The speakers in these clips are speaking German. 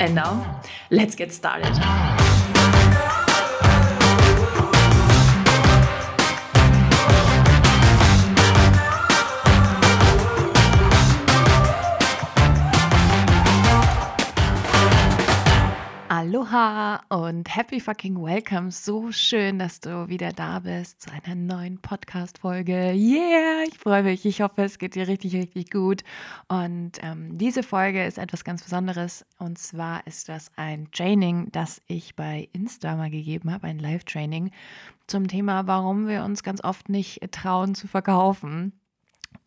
And now, let's get started. Aloha und happy fucking welcome. So schön, dass du wieder da bist zu einer neuen Podcast-Folge. Yeah, ich freue mich. Ich hoffe, es geht dir richtig, richtig gut. Und ähm, diese Folge ist etwas ganz Besonderes. Und zwar ist das ein Training, das ich bei Insta mal gegeben habe, ein Live-Training zum Thema, warum wir uns ganz oft nicht trauen zu verkaufen.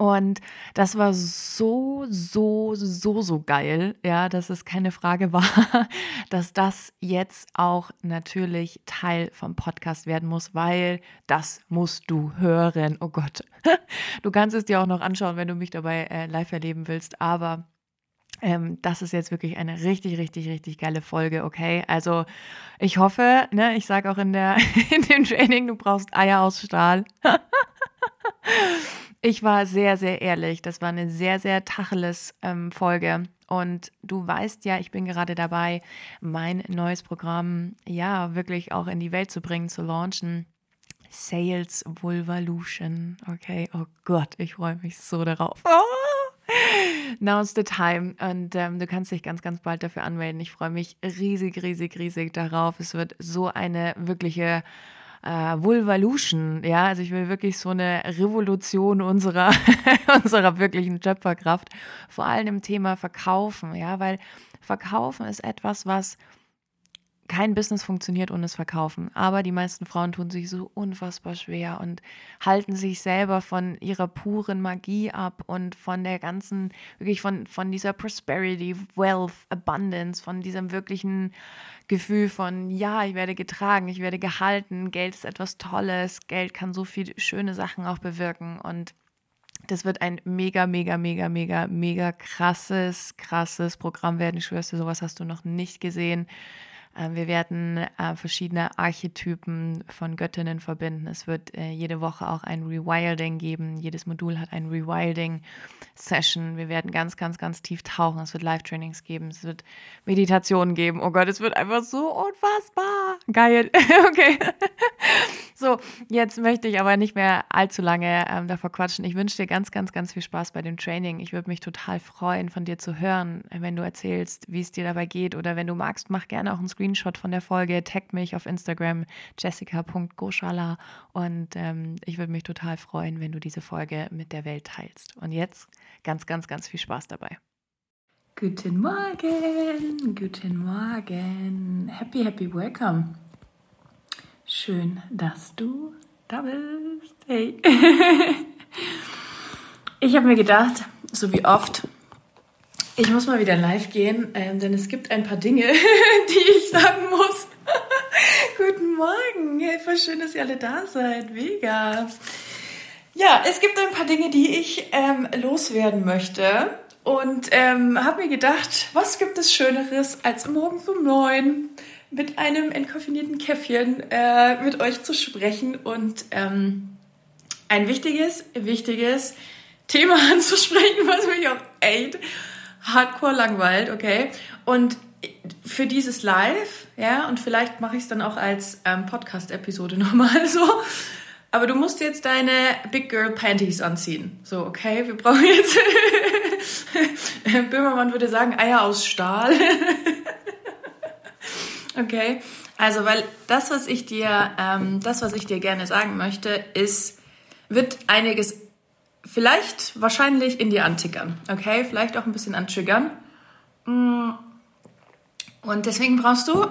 Und das war so, so, so, so geil, ja, dass es keine Frage war, dass das jetzt auch natürlich Teil vom Podcast werden muss, weil das musst du hören. Oh Gott. Du kannst es dir auch noch anschauen, wenn du mich dabei äh, live erleben willst, aber ähm, das ist jetzt wirklich eine richtig, richtig, richtig geile Folge, okay? Also ich hoffe, ne, ich sage auch in, der, in dem Training, du brauchst Eier aus Stahl. Ich war sehr, sehr ehrlich. Das war eine sehr, sehr tacheles ähm, Folge. Und du weißt ja, ich bin gerade dabei, mein neues Programm ja wirklich auch in die Welt zu bringen, zu launchen. Sales Vulvalution. Okay, oh Gott, ich freue mich so darauf. Oh! Now's the time. Und ähm, du kannst dich ganz, ganz bald dafür anmelden. Ich freue mich riesig, riesig, riesig darauf. Es wird so eine wirkliche äh, Vulvalution, ja, also ich will wirklich so eine Revolution unserer, unserer wirklichen Schöpferkraft, vor allem im Thema Verkaufen, ja, weil Verkaufen ist etwas, was kein Business funktioniert ohne das Verkaufen. Aber die meisten Frauen tun sich so unfassbar schwer und halten sich selber von ihrer puren Magie ab und von der ganzen, wirklich von, von dieser Prosperity, Wealth, Abundance, von diesem wirklichen Gefühl von, ja, ich werde getragen, ich werde gehalten, Geld ist etwas Tolles, Geld kann so viele schöne Sachen auch bewirken und das wird ein mega, mega, mega, mega, mega krasses, krasses Programm werden. Ich schwör's sowas hast du noch nicht gesehen. Ähm, wir werden äh, verschiedene Archetypen von Göttinnen verbinden. Es wird äh, jede Woche auch ein Rewilding geben. Jedes Modul hat ein Rewilding-Session. Wir werden ganz, ganz, ganz tief tauchen. Es wird Live-Trainings geben. Es wird Meditationen geben. Oh Gott, es wird einfach so unfassbar geil. okay. so, jetzt möchte ich aber nicht mehr allzu lange ähm, davor quatschen. Ich wünsche dir ganz, ganz, ganz viel Spaß bei dem Training. Ich würde mich total freuen, von dir zu hören, wenn du erzählst, wie es dir dabei geht. Oder wenn du magst, mach gerne auch ein Screen Screenshot von der Folge, taggt mich auf Instagram jessica.goshala und ähm, ich würde mich total freuen, wenn du diese Folge mit der Welt teilst. Und jetzt ganz, ganz, ganz viel Spaß dabei. Guten Morgen, guten Morgen. Happy, happy welcome. Schön, dass du da bist. Hey. ich habe mir gedacht, so wie oft, ich muss mal wieder live gehen, ähm, denn es gibt ein paar Dinge, die ich sagen muss. Guten Morgen, voll schön, dass ihr alle da seid, mega. Ja, es gibt ein paar Dinge, die ich ähm, loswerden möchte und ähm, habe mir gedacht, was gibt es Schöneres, als morgens um neun mit einem entkoffinierten Käffchen äh, mit euch zu sprechen und ähm, ein wichtiges, wichtiges Thema anzusprechen, was mich auch echt hardcore langweilt, okay? Und für dieses Live, ja, und vielleicht mache ich es dann auch als ähm, Podcast-Episode nochmal so. Aber du musst jetzt deine Big Girl Panties anziehen. So, okay, wir brauchen jetzt. Böhmermann würde sagen, Eier aus Stahl. okay, also, weil das, was ich dir, ähm, das, was ich dir gerne sagen möchte, ist, wird einiges vielleicht wahrscheinlich in dir antickern, okay? Vielleicht auch ein bisschen antriggern. Mm. Und deswegen brauchst du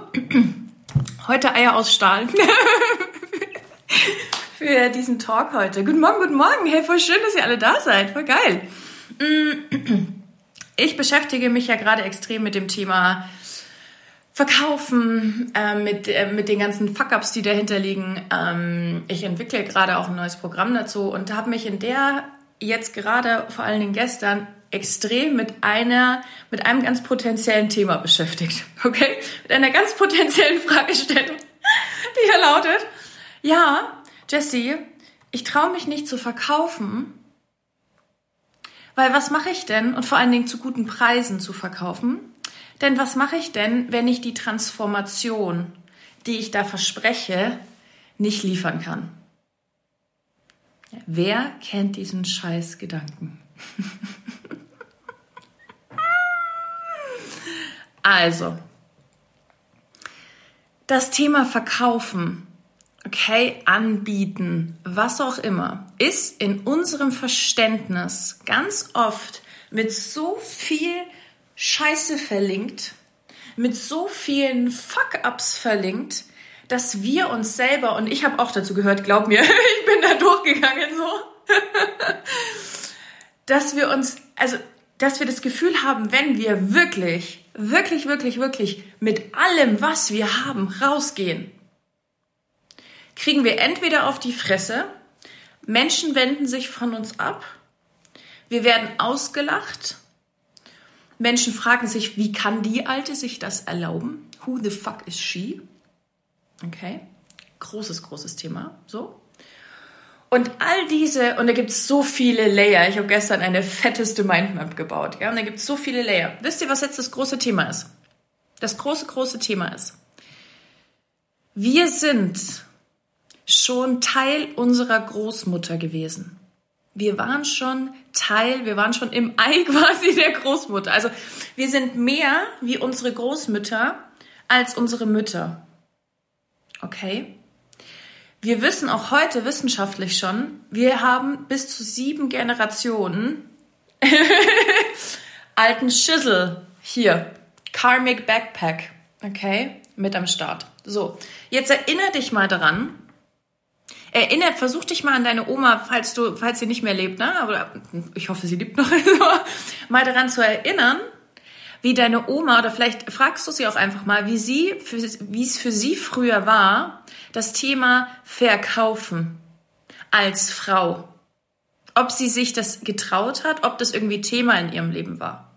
heute Eier aus Stahl für diesen Talk heute. Guten Morgen, guten Morgen. Hey, voll schön, dass ihr alle da seid. Voll geil. Mm. Ich beschäftige mich ja gerade extrem mit dem Thema Verkaufen, äh, mit, äh, mit den ganzen Fuck-Ups, die dahinter liegen. Ähm, ich entwickle gerade auch ein neues Programm dazu und habe mich in der jetzt gerade, vor allen Dingen gestern, extrem mit einer, mit einem ganz potenziellen Thema beschäftigt. Okay? Mit einer ganz potenziellen Fragestellung, die hier lautet, ja, Jessie, ich traue mich nicht zu verkaufen, weil was mache ich denn? Und vor allen Dingen zu guten Preisen zu verkaufen. Denn was mache ich denn, wenn ich die Transformation, die ich da verspreche, nicht liefern kann? Wer kennt diesen scheiß Gedanken? also, das Thema Verkaufen, okay, anbieten, was auch immer, ist in unserem Verständnis ganz oft mit so viel Scheiße verlinkt, mit so vielen Fuck-ups verlinkt, dass wir uns selber, und ich habe auch dazu gehört, glaub mir, ich bin da durchgegangen so, dass wir uns, also, dass wir das Gefühl haben, wenn wir wirklich, wirklich, wirklich, wirklich mit allem, was wir haben, rausgehen, kriegen wir entweder auf die Fresse, Menschen wenden sich von uns ab, wir werden ausgelacht, Menschen fragen sich, wie kann die Alte sich das erlauben? Who the fuck is she? Okay, großes, großes Thema. So. Und all diese, und da gibt es so viele Layer. Ich habe gestern eine fetteste Mindmap gebaut. Ja, und da gibt es so viele Layer. Wisst ihr, was jetzt das große Thema ist? Das große, große Thema ist. Wir sind schon Teil unserer Großmutter gewesen. Wir waren schon Teil, wir waren schon im Ei quasi der Großmutter. Also wir sind mehr wie unsere Großmütter als unsere Mütter. Okay? Wir wissen auch heute wissenschaftlich schon, wir haben bis zu sieben Generationen alten Schissel hier. Karmic Backpack. Okay? Mit am Start. So. Jetzt erinnere dich mal daran. Erinnert, versuch dich mal an deine Oma, falls du, falls sie nicht mehr lebt, ne? Aber ich hoffe, sie lebt noch. mal daran zu erinnern, wie deine Oma oder vielleicht fragst du sie auch einfach mal, wie sie, wie es für sie früher war, das Thema Verkaufen als Frau. Ob sie sich das getraut hat, ob das irgendwie Thema in ihrem Leben war.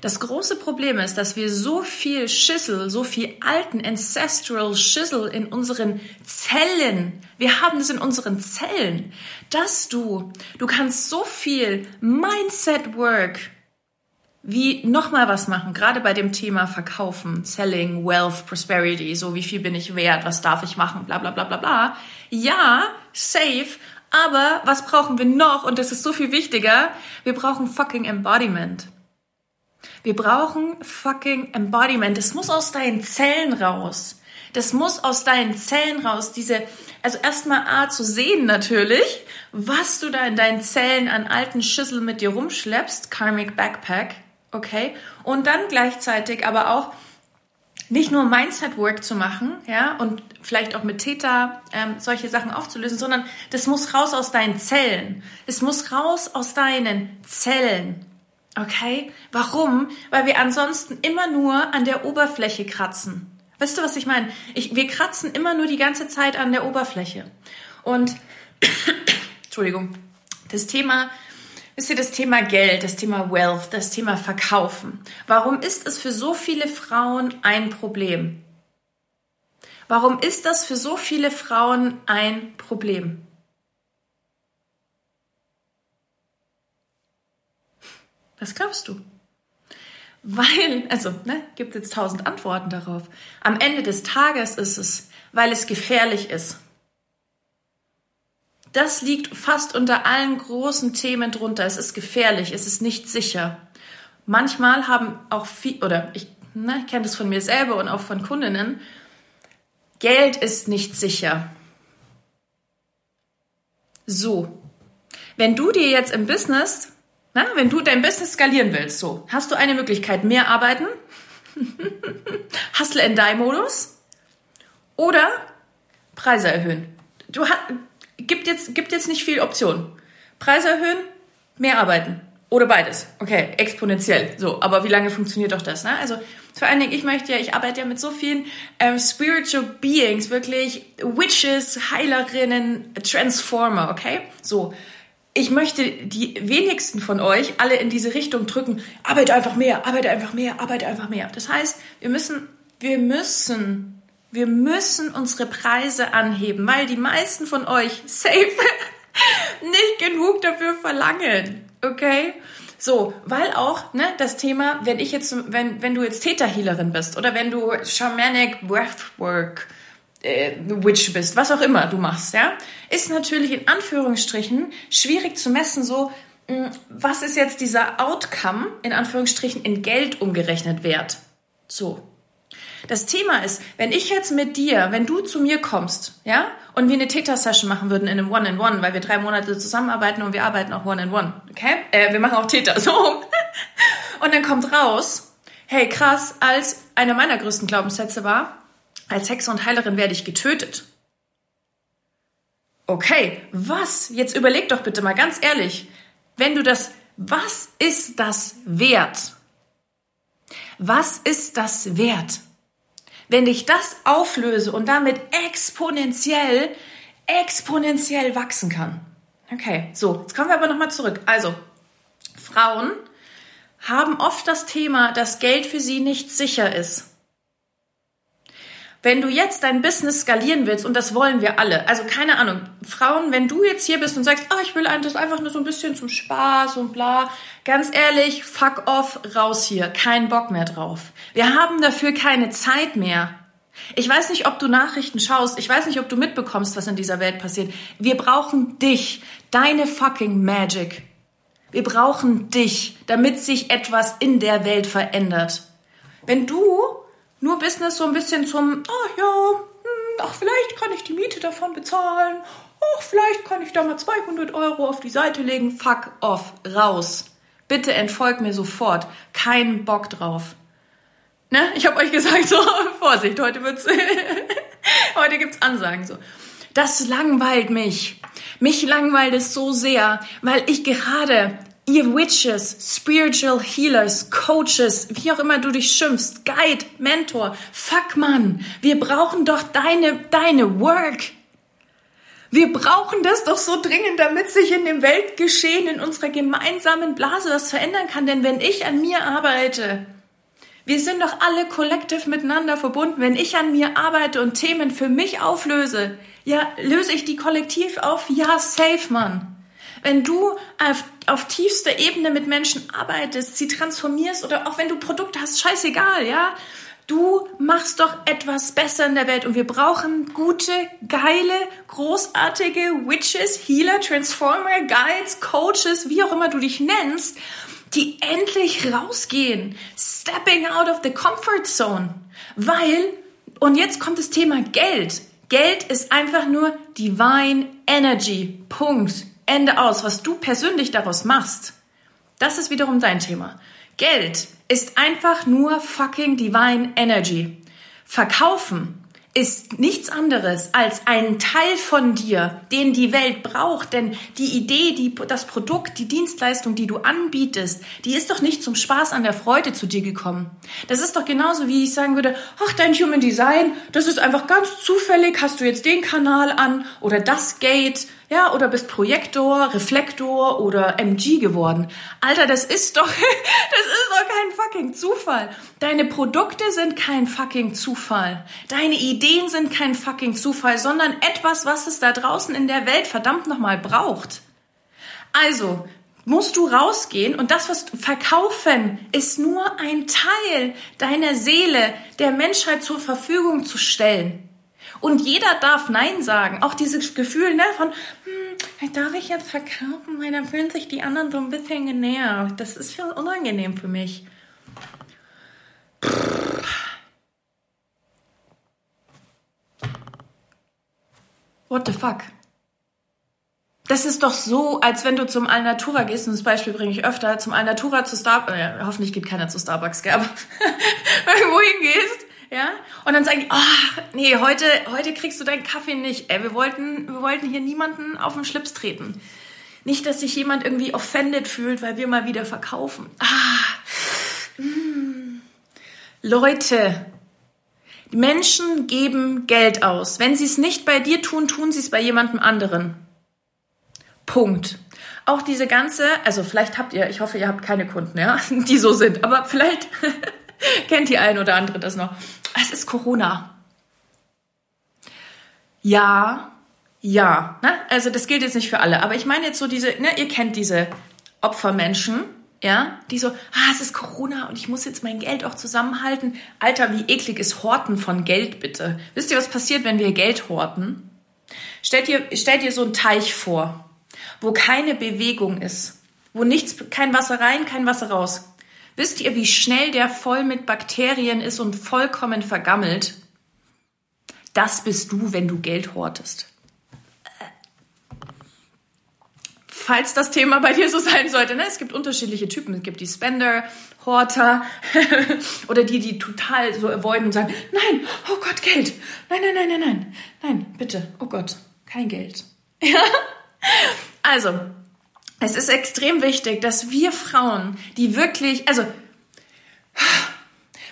Das große Problem ist, dass wir so viel Schissel, so viel alten ancestral Schissel in unseren Zellen, wir haben es in unseren Zellen, dass du, du kannst so viel Mindset Work wie nochmal was machen, gerade bei dem Thema Verkaufen, Selling, Wealth, Prosperity, so wie viel bin ich wert, was darf ich machen, bla bla bla bla bla. Ja, safe, aber was brauchen wir noch? Und das ist so viel wichtiger, wir brauchen fucking Embodiment. Wir brauchen fucking Embodiment. Das muss aus deinen Zellen raus. Das muss aus deinen Zellen raus. Diese, also erstmal A zu sehen natürlich, was du da in deinen Zellen an alten Schüssel mit dir rumschleppst, Karmic Backpack okay? Und dann gleichzeitig aber auch nicht nur Mindset-Work zu machen, ja, und vielleicht auch mit Theta ähm, solche Sachen aufzulösen, sondern das muss raus aus deinen Zellen. Es muss raus aus deinen Zellen. Okay? Warum? Weil wir ansonsten immer nur an der Oberfläche kratzen. Weißt du, was ich meine? Ich, wir kratzen immer nur die ganze Zeit an der Oberfläche. Und, Entschuldigung, das Thema Wisst ihr, das Thema Geld, das Thema Wealth, das Thema Verkaufen. Warum ist es für so viele Frauen ein Problem? Warum ist das für so viele Frauen ein Problem? Was glaubst du? Weil, also, ne, gibt jetzt tausend Antworten darauf. Am Ende des Tages ist es, weil es gefährlich ist das liegt fast unter allen großen Themen drunter. Es ist gefährlich, es ist nicht sicher. Manchmal haben auch viel, oder ich, ne, ich kenne das von mir selber und auch von Kundinnen, Geld ist nicht sicher. So, wenn du dir jetzt im Business, na, wenn du dein Business skalieren willst, so, hast du eine Möglichkeit, mehr arbeiten, Hustle and Die Modus oder Preise erhöhen. Du, gibt jetzt, gibt jetzt nicht viel Option. Preise erhöhen, mehr arbeiten. Oder beides. Okay, exponentiell. So, aber wie lange funktioniert doch das? Ne? Also vor allen Dingen, ich möchte ja, ich arbeite ja mit so vielen ähm, Spiritual Beings, wirklich Witches, Heilerinnen, Transformer, okay? So, ich möchte die wenigsten von euch alle in diese Richtung drücken. Arbeite einfach mehr, arbeite einfach mehr, arbeite einfach mehr. Das heißt, wir müssen, wir müssen, wir müssen unsere Preise anheben, weil die meisten von euch safe nicht genug dafür verlangen. Okay? So, weil auch, ne, das Thema, wenn ich jetzt, wenn, wenn du jetzt Täterhealerin bist oder wenn du Shamanic Breathwork äh, Witch bist, was auch immer du machst, ja, ist natürlich in Anführungsstrichen schwierig zu messen, so, mh, hm, was ist jetzt dieser Outcome, in Anführungsstrichen, in Geld umgerechnet wert? So. Das Thema ist, wenn ich jetzt mit dir, wenn du zu mir kommst, ja, und wir eine Theta-Session machen würden in einem One-in-One, -One, weil wir drei Monate zusammenarbeiten und wir arbeiten auch One-in-One, -One, okay? Äh, wir machen auch Theta, so. Und dann kommt raus, hey, krass, als einer meiner größten Glaubenssätze war, als Hexe und Heilerin werde ich getötet. Okay, was? Jetzt überleg doch bitte mal ganz ehrlich, wenn du das, was ist das wert? Was ist das wert? Wenn ich das auflöse und damit exponentiell, exponentiell wachsen kann. Okay, so, jetzt kommen wir aber nochmal zurück. Also, Frauen haben oft das Thema, dass Geld für sie nicht sicher ist. Wenn du jetzt dein Business skalieren willst, und das wollen wir alle, also keine Ahnung, Frauen, wenn du jetzt hier bist und sagst, oh, ich will das einfach nur so ein bisschen zum Spaß und bla, ganz ehrlich, fuck off, raus hier, kein Bock mehr drauf. Wir haben dafür keine Zeit mehr. Ich weiß nicht, ob du Nachrichten schaust, ich weiß nicht, ob du mitbekommst, was in dieser Welt passiert. Wir brauchen dich, deine fucking Magic. Wir brauchen dich, damit sich etwas in der Welt verändert. Wenn du nur Business so ein bisschen zum, ach ja, hm, ach, vielleicht kann ich die Miete davon bezahlen. Ach, vielleicht kann ich da mal 200 Euro auf die Seite legen. Fuck off, raus. Bitte entfolgt mir sofort. Kein Bock drauf. Ne? Ich habe euch gesagt, so, Vorsicht, heute wird's, heute gibt's Ansagen, so. Das langweilt mich. Mich langweilt es so sehr, weil ich gerade ihr Witches, Spiritual Healers, Coaches, wie auch immer du dich schimpfst, Guide, Mentor, fuck man, wir brauchen doch deine, deine Work. Wir brauchen das doch so dringend, damit sich in dem Weltgeschehen, in unserer gemeinsamen Blase was verändern kann. Denn wenn ich an mir arbeite, wir sind doch alle kollektiv miteinander verbunden. Wenn ich an mir arbeite und Themen für mich auflöse, ja, löse ich die kollektiv auf? Ja, safe, Mann. Wenn du auf, auf tiefster Ebene mit Menschen arbeitest, sie transformierst oder auch wenn du Produkte hast, scheißegal, ja. Du machst doch etwas besser in der Welt und wir brauchen gute, geile, großartige Witches, Healer, Transformer, Guides, Coaches, wie auch immer du dich nennst, die endlich rausgehen, stepping out of the comfort zone, weil, und jetzt kommt das Thema Geld. Geld ist einfach nur Divine Energy. Punkt. Ende aus, was du persönlich daraus machst, das ist wiederum dein Thema. Geld ist einfach nur fucking divine energy. Verkaufen ist nichts anderes als ein Teil von dir, den die Welt braucht. Denn die Idee, die, das Produkt, die Dienstleistung, die du anbietest, die ist doch nicht zum Spaß an der Freude zu dir gekommen. Das ist doch genauso, wie ich sagen würde, ach, dein Human Design, das ist einfach ganz zufällig, hast du jetzt den Kanal an oder das Gate ja, oder bist Projektor, Reflektor oder MG geworden. Alter, das ist doch, das ist doch kein fucking Zufall. Deine Produkte sind kein fucking Zufall. Deine Ideen sind kein fucking Zufall, sondern etwas, was es da draußen in der Welt verdammt nochmal braucht. Also, musst du rausgehen und das, was du verkaufen, ist nur ein Teil deiner Seele der Menschheit zur Verfügung zu stellen. Und jeder darf Nein sagen. Auch dieses Gefühl ne, von, hm, darf ich jetzt verkaufen, weil dann fühlen sich die anderen so ein bisschen genervt. Das ist schon unangenehm für mich. What the fuck? Das ist doch so, als wenn du zum Alnatura gehst, und das Beispiel bringe ich öfter, zum Alnatura zu Starbucks, äh, hoffentlich geht keiner zu Starbucks, gell, aber? Und dann sagen die, oh, nee, heute, heute kriegst du deinen Kaffee nicht. Ey, wir wollten, wir wollten hier niemanden auf den Schlips treten. Nicht, dass sich jemand irgendwie offended fühlt, weil wir mal wieder verkaufen. Ah, mm. Leute, Menschen geben Geld aus. Wenn sie es nicht bei dir tun, tun sie es bei jemandem anderen. Punkt. Auch diese ganze, also vielleicht habt ihr, ich hoffe, ihr habt keine Kunden, ja, die so sind, aber vielleicht kennt die ein oder andere das noch. Es ist Corona. Ja, ja, ne? also das gilt jetzt nicht für alle, aber ich meine jetzt so diese, ne, ihr kennt diese Opfermenschen, ja, die so, ah, es ist Corona und ich muss jetzt mein Geld auch zusammenhalten. Alter, wie eklig ist Horten von Geld bitte? Wisst ihr, was passiert, wenn wir Geld horten? Stellt ihr, stellt ihr so einen Teich vor, wo keine Bewegung ist, wo nichts, kein Wasser rein, kein Wasser raus. Wisst ihr, wie schnell der voll mit Bakterien ist und vollkommen vergammelt? Das bist du, wenn du Geld hortest. falls das Thema bei dir so sein sollte. Ne? Es gibt unterschiedliche Typen. Es gibt die Spender, Horter oder die, die total so avoiden und sagen, nein, oh Gott, Geld. Nein, nein, nein, nein, nein. Nein, bitte, oh Gott, kein Geld. Ja? Also, es ist extrem wichtig, dass wir Frauen, die wirklich, also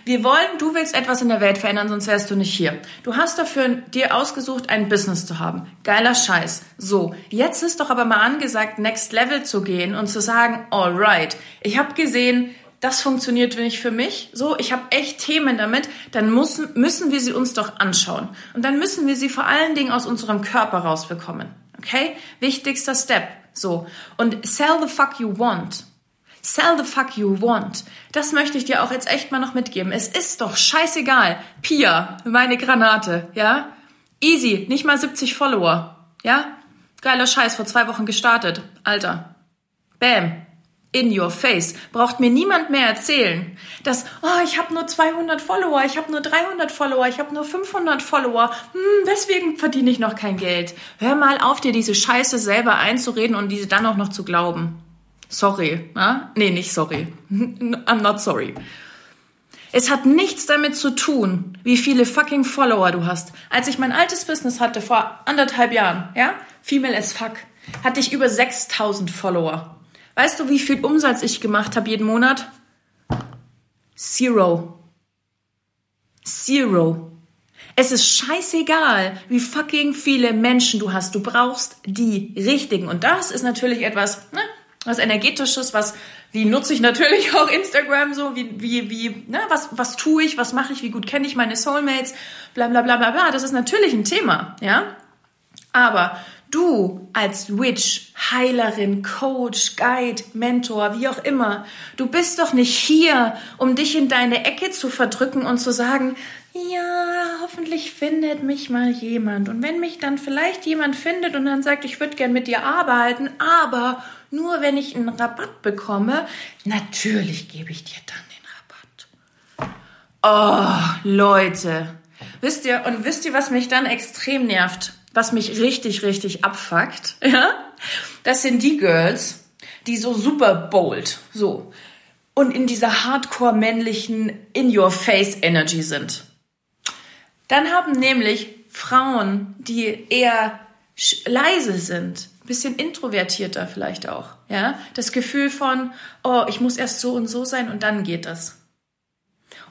wir wollen, du willst etwas in der Welt verändern, sonst wärst du nicht hier. Du hast dafür dir ausgesucht, ein Business zu haben. Geiler Scheiß. So, jetzt ist doch aber mal angesagt, Next Level zu gehen und zu sagen, alright, ich habe gesehen, das funktioniert nicht für mich. So, ich habe echt Themen damit. Dann müssen, müssen wir sie uns doch anschauen. Und dann müssen wir sie vor allen Dingen aus unserem Körper rausbekommen. Okay? Wichtigster Step. So. Und sell the fuck you want. Sell the fuck you want. Das möchte ich dir auch jetzt echt mal noch mitgeben. Es ist doch scheißegal. Pia, meine Granate, ja? Easy, nicht mal 70 Follower, ja? Geiler Scheiß, vor zwei Wochen gestartet. Alter. Bam. In your face. Braucht mir niemand mehr erzählen, dass, oh, ich habe nur 200 Follower, ich habe nur 300 Follower, ich habe nur 500 Follower, hm, deswegen verdiene ich noch kein Geld. Hör mal auf, dir diese Scheiße selber einzureden und diese dann auch noch zu glauben. Sorry. Na? Nee, nicht sorry. I'm not sorry. Es hat nichts damit zu tun, wie viele fucking Follower du hast. Als ich mein altes Business hatte vor anderthalb Jahren, ja, Female as fuck, hatte ich über 6000 Follower. Weißt du, wie viel Umsatz ich gemacht habe jeden Monat? Zero. Zero. Es ist scheißegal, wie fucking viele Menschen du hast. Du brauchst die richtigen. Und das ist natürlich etwas, ne, was energetisches, was wie nutze ich natürlich auch Instagram so, wie wie wie ne, was was tue ich, was mache ich, wie gut kenne ich meine Soulmates, bla bla bla bla bla. Das ist natürlich ein Thema, ja. Aber du als Witch, Heilerin, Coach, Guide, Mentor, wie auch immer, du bist doch nicht hier, um dich in deine Ecke zu verdrücken und zu sagen, ja, hoffentlich findet mich mal jemand. Und wenn mich dann vielleicht jemand findet und dann sagt, ich würde gern mit dir arbeiten, aber nur wenn ich einen Rabatt bekomme, natürlich gebe ich dir dann den Rabatt. Oh, Leute. Wisst ihr, und wisst ihr, was mich dann extrem nervt? Was mich richtig, richtig abfuckt? Ja? Das sind die Girls, die so super bold, so. Und in dieser hardcore männlichen In-Your-Face-Energy sind. Dann haben nämlich Frauen, die eher leise sind, bisschen introvertierter vielleicht auch, ja, das Gefühl von, oh, ich muss erst so und so sein und dann geht das.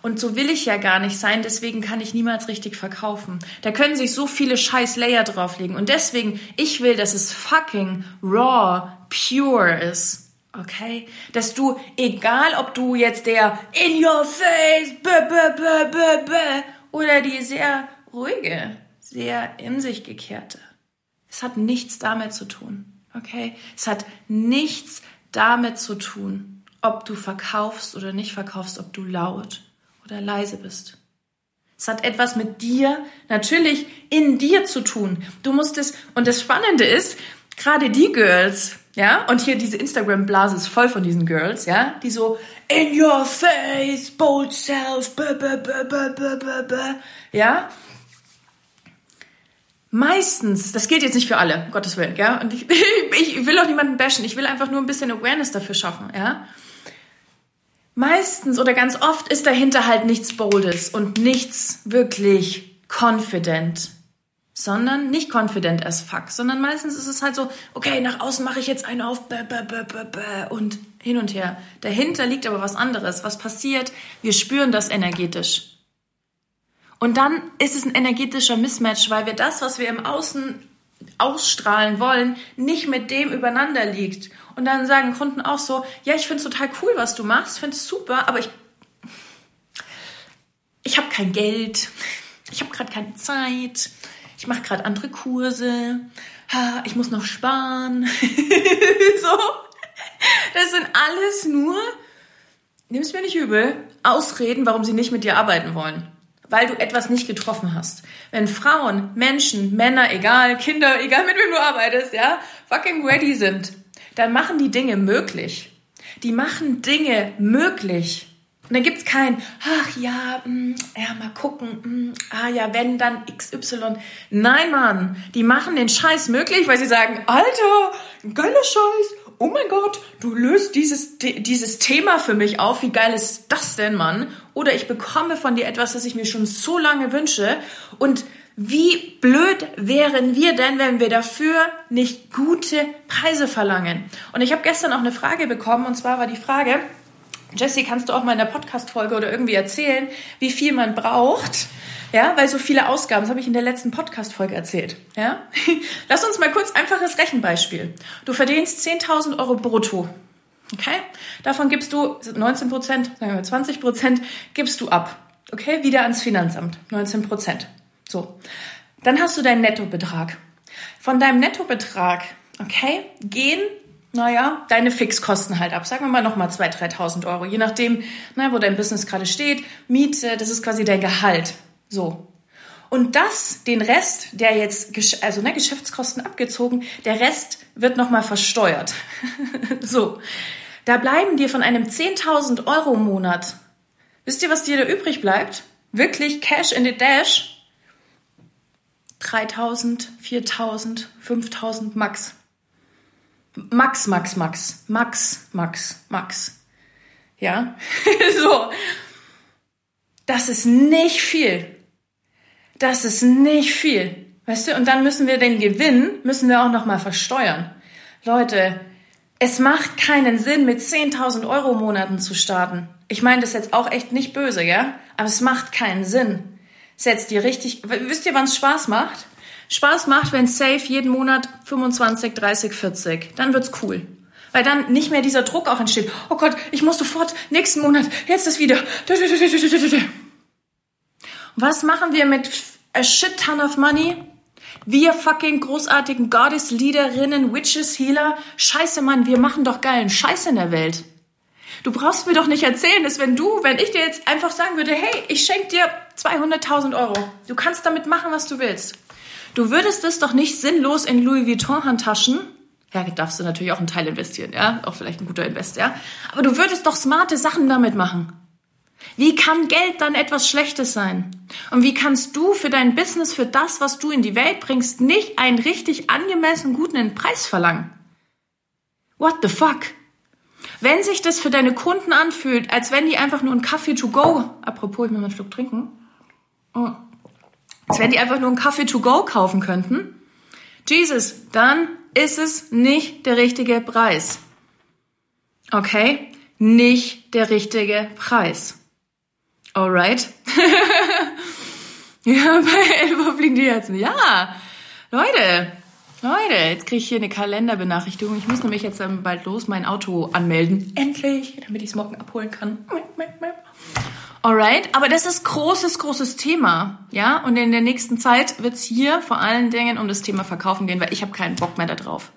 Und so will ich ja gar nicht sein, deswegen kann ich niemals richtig verkaufen. Da können sich so viele scheiß Layer drauflegen. Und deswegen, ich will, dass es fucking raw, pure ist. Okay? Dass du, egal ob du jetzt der in your face, bäh, bäh, bäh, bäh, bäh, oder die sehr ruhige, sehr in sich gekehrte, es hat nichts damit zu tun. Okay? Es hat nichts damit zu tun, ob du verkaufst oder nicht verkaufst, ob du laut oder leise bist. Es hat etwas mit dir, natürlich in dir zu tun. Du musst es, und das Spannende ist, gerade die Girls, ja, und hier diese Instagram-Blase ist voll von diesen Girls, ja, die so in your face, bold self, bäh, bäh, bäh, bäh, bäh, bäh, ja, Meistens, das gilt jetzt nicht für alle, Gottes Willen, ja. Und ich, ich will auch niemanden bashen, ich will einfach nur ein bisschen Awareness dafür schaffen, ja. Meistens oder ganz oft ist dahinter halt nichts Boldes und nichts wirklich confident. sondern nicht confident as fuck, sondern meistens ist es halt so, okay, nach außen mache ich jetzt einen auf bäh, bäh, bäh, bäh, bäh, und hin und her. Dahinter liegt aber was anderes. Was passiert? Wir spüren das energetisch. Und dann ist es ein energetischer Mismatch, weil wir das, was wir im Außen ausstrahlen wollen, nicht mit dem übereinander liegt. Und dann sagen Kunden auch so, ja, ich finde es total cool, was du machst, finde es super, aber ich, ich habe kein Geld, ich habe gerade keine Zeit, ich mache gerade andere Kurse, ich muss noch sparen. so, das sind alles nur, nimm es mir nicht übel, Ausreden, warum sie nicht mit dir arbeiten wollen. Weil du etwas nicht getroffen hast. Wenn Frauen, Menschen, Männer, egal, Kinder, egal mit wem du arbeitest, ja, fucking ready sind, dann machen die Dinge möglich. Die machen Dinge möglich. Und dann gibt's kein, ach ja, mh, mm, ja, mal gucken, mh, mm, ah ja, wenn, dann XY. Nein, Mann, die machen den Scheiß möglich, weil sie sagen, Alter, geiler Scheiß, oh mein Gott, du löst dieses, dieses Thema für mich auf, wie geil ist das denn, Mann? Oder ich bekomme von dir etwas, das ich mir schon so lange wünsche und wie blöd wären wir denn, wenn wir dafür nicht gute Preise verlangen? Und ich habe gestern auch eine Frage bekommen, und zwar war die Frage, Jesse, kannst du auch mal in der Podcast-Folge oder irgendwie erzählen, wie viel man braucht? Ja, weil so viele Ausgaben, das habe ich in der letzten Podcast-Folge erzählt. Ja? Lass uns mal kurz einfaches Rechenbeispiel. Du verdienst 10.000 Euro brutto. Okay? Davon gibst du 19 Prozent, sagen wir 20 Prozent, gibst du ab. Okay? Wieder ans Finanzamt. 19 Prozent. So. Dann hast du deinen Nettobetrag. Von deinem Nettobetrag, okay, gehen naja, deine Fixkosten halt ab. Sagen wir mal nochmal 2.000, 3.000 Euro, je nachdem, na, wo dein Business gerade steht. Miete, das ist quasi dein Gehalt. So. Und das, den Rest, der jetzt, also ne, Geschäftskosten abgezogen, der Rest wird nochmal versteuert. so. Da bleiben dir von einem 10.000 Euro Monat, wisst ihr, was dir da übrig bleibt? Wirklich Cash in the Dash? 3.000, 4.000, 5.000 max. Max, Max, Max, Max, Max, Max. Ja, so. Das ist nicht viel. Das ist nicht viel. Weißt du, und dann müssen wir den Gewinn, müssen wir auch nochmal versteuern. Leute, es macht keinen Sinn, mit 10.000 Euro Monaten zu starten. Ich meine das jetzt auch echt nicht böse, ja? Aber es macht keinen Sinn. Setzt ihr richtig, wisst ihr, wann es Spaß macht? Spaß macht, wenn safe jeden Monat 25, 30, 40. Dann wird's cool. Weil dann nicht mehr dieser Druck auch entsteht. Oh Gott, ich muss sofort nächsten Monat, jetzt ist wieder. Was machen wir mit a shit ton of money? Wir fucking großartigen Goddess-Leaderinnen, Witches, Healer. Scheiße, Mann, wir machen doch geilen Scheiß in der Welt. Du brauchst mir doch nicht erzählen, dass wenn du, wenn ich dir jetzt einfach sagen würde, hey, ich schenke dir 200.000 Euro. Du kannst damit machen, was du willst. Du würdest es doch nicht sinnlos in Louis Vuitton Handtaschen, ja, darfst du natürlich auch einen Teil investieren, ja, auch vielleicht ein guter Invest, ja, aber du würdest doch smarte Sachen damit machen. Wie kann Geld dann etwas Schlechtes sein? Und wie kannst du für dein Business, für das, was du in die Welt bringst, nicht einen richtig angemessen guten Preis verlangen? What the fuck? Wenn sich das für deine Kunden anfühlt, als wenn die einfach nur einen Kaffee to go, apropos, ich muss mal einen Schluck trinken, oh, als wenn die einfach nur einen Kaffee to go kaufen könnten. Jesus, dann ist es nicht der richtige Preis. Okay? Nicht der richtige Preis. Alright? ja, bei Elbow fliegen die Herzen. Ja, Leute, Leute, jetzt kriege ich hier eine Kalenderbenachrichtigung. Ich muss nämlich jetzt dann bald los mein Auto anmelden. Endlich, damit ich es morgen abholen kann. Alright, aber das ist großes, großes Thema, ja. Und in der nächsten Zeit wird es hier vor allen Dingen um das Thema Verkaufen gehen, weil ich habe keinen Bock mehr darauf.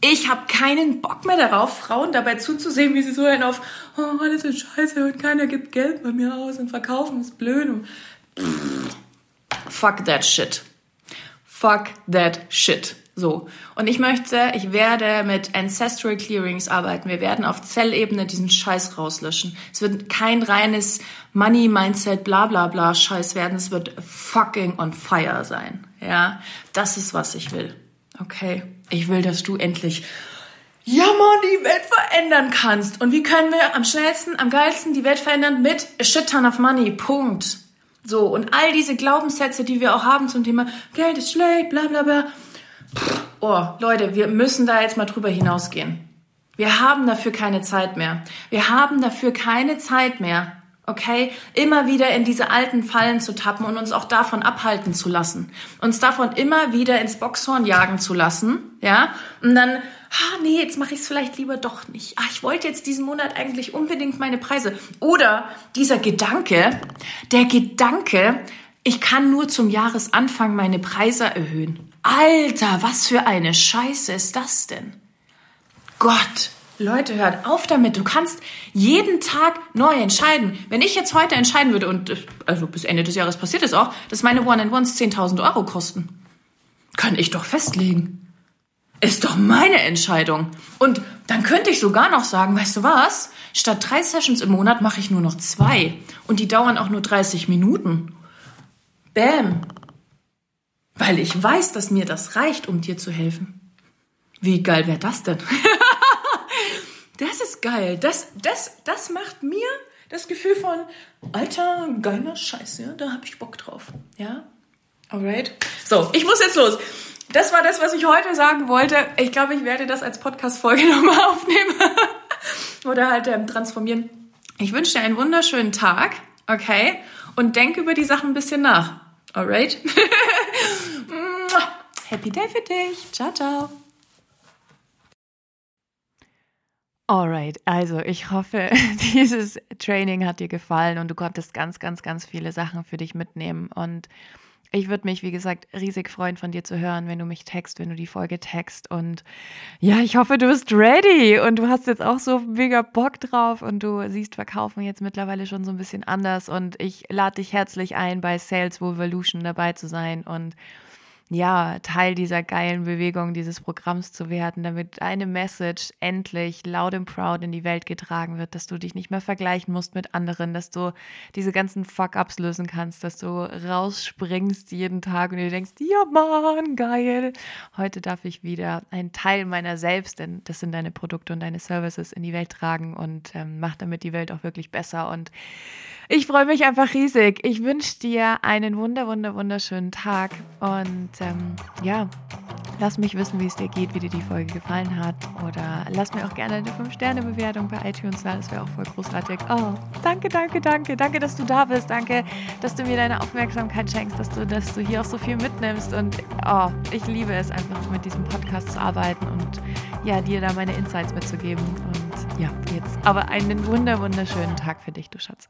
Ich habe keinen Bock mehr darauf, Frauen dabei zuzusehen, wie sie so einen auf, oh, alles ist scheiße und keiner gibt Geld bei mir aus und verkaufen ist blöd und pff, fuck that shit. Fuck that shit. So. Und ich möchte, ich werde mit Ancestral Clearings arbeiten. Wir werden auf Zellebene diesen Scheiß rauslöschen. Es wird kein reines Money Mindset, bla, bla, bla Scheiß werden. Es wird fucking on fire sein. Ja. Das ist, was ich will. Okay. Ich will, dass du endlich ja, man, die Welt verändern kannst. Und wie können wir am schnellsten, am geilsten die Welt verändern? Mit a shit ton of money. Punkt. So, und all diese Glaubenssätze, die wir auch haben zum Thema Geld ist schlecht, bla bla bla. Oh, Leute, wir müssen da jetzt mal drüber hinausgehen. Wir haben dafür keine Zeit mehr. Wir haben dafür keine Zeit mehr, okay, immer wieder in diese alten Fallen zu tappen und uns auch davon abhalten zu lassen. Uns davon immer wieder ins Boxhorn jagen zu lassen, ja, und dann, ah, nee, jetzt mache ich es vielleicht lieber doch nicht. Ah, ich wollte jetzt diesen Monat eigentlich unbedingt meine Preise. Oder dieser Gedanke, der Gedanke, ich kann nur zum Jahresanfang meine Preise erhöhen. Alter, was für eine Scheiße ist das denn? Gott, Leute, hört auf damit. Du kannst jeden Tag neu entscheiden. Wenn ich jetzt heute entscheiden würde, und also bis Ende des Jahres passiert es auch, dass meine One-and-Ones 10.000 Euro kosten, kann ich doch festlegen. Ist doch meine Entscheidung. Und dann könnte ich sogar noch sagen, weißt du was? Statt drei Sessions im Monat mache ich nur noch zwei. Und die dauern auch nur 30 Minuten. Bäm. Weil ich weiß, dass mir das reicht, um dir zu helfen. Wie geil wäre das denn? das ist geil. Das, das, das macht mir das Gefühl von, alter, geiler Scheiß, ja, da habe ich Bock drauf. Ja? Alright. So, ich muss jetzt los. Das war das, was ich heute sagen wollte. Ich glaube, ich werde das als Podcast-Folge nochmal aufnehmen. Oder halt ähm, transformieren. Ich wünsche dir einen wunderschönen Tag, okay? Und denk über die Sachen ein bisschen nach. Alright? Happy Day für dich. Ciao, ciao. Alright, also ich hoffe, dieses Training hat dir gefallen und du konntest ganz, ganz, ganz viele Sachen für dich mitnehmen. Und ich würde mich, wie gesagt, riesig freuen, von dir zu hören, wenn du mich text, wenn du die Folge text. Und ja, ich hoffe, du bist ready und du hast jetzt auch so mega Bock drauf und du siehst Verkaufen jetzt mittlerweile schon so ein bisschen anders. Und ich lade dich herzlich ein, bei Sales Revolution dabei zu sein und ja, Teil dieser geilen Bewegung, dieses Programms zu werden, damit eine Message endlich laut und proud in die Welt getragen wird, dass du dich nicht mehr vergleichen musst mit anderen, dass du diese ganzen Fuck-Ups lösen kannst, dass du rausspringst jeden Tag und dir denkst, ja Mann, geil. Heute darf ich wieder einen Teil meiner selbst, denn das sind deine Produkte und deine Services in die Welt tragen und ähm, mach damit die Welt auch wirklich besser und ich freue mich einfach riesig. Ich wünsche dir einen wunder, wunder, wunderschönen Tag und ähm, ja, lass mich wissen, wie es dir geht, wie dir die Folge gefallen hat oder lass mir auch gerne eine 5-Sterne-Bewertung bei iTunes da, das wäre auch voll großartig. Oh, danke, danke, danke, danke, dass du da bist, danke, dass du mir deine Aufmerksamkeit schenkst, dass du, dass du hier auch so viel mitnimmst und oh, ich liebe es einfach mit diesem Podcast zu arbeiten und ja, dir da meine Insights mitzugeben und ja, jetzt aber einen wunder, wunderschönen Tag für dich, du Schatz.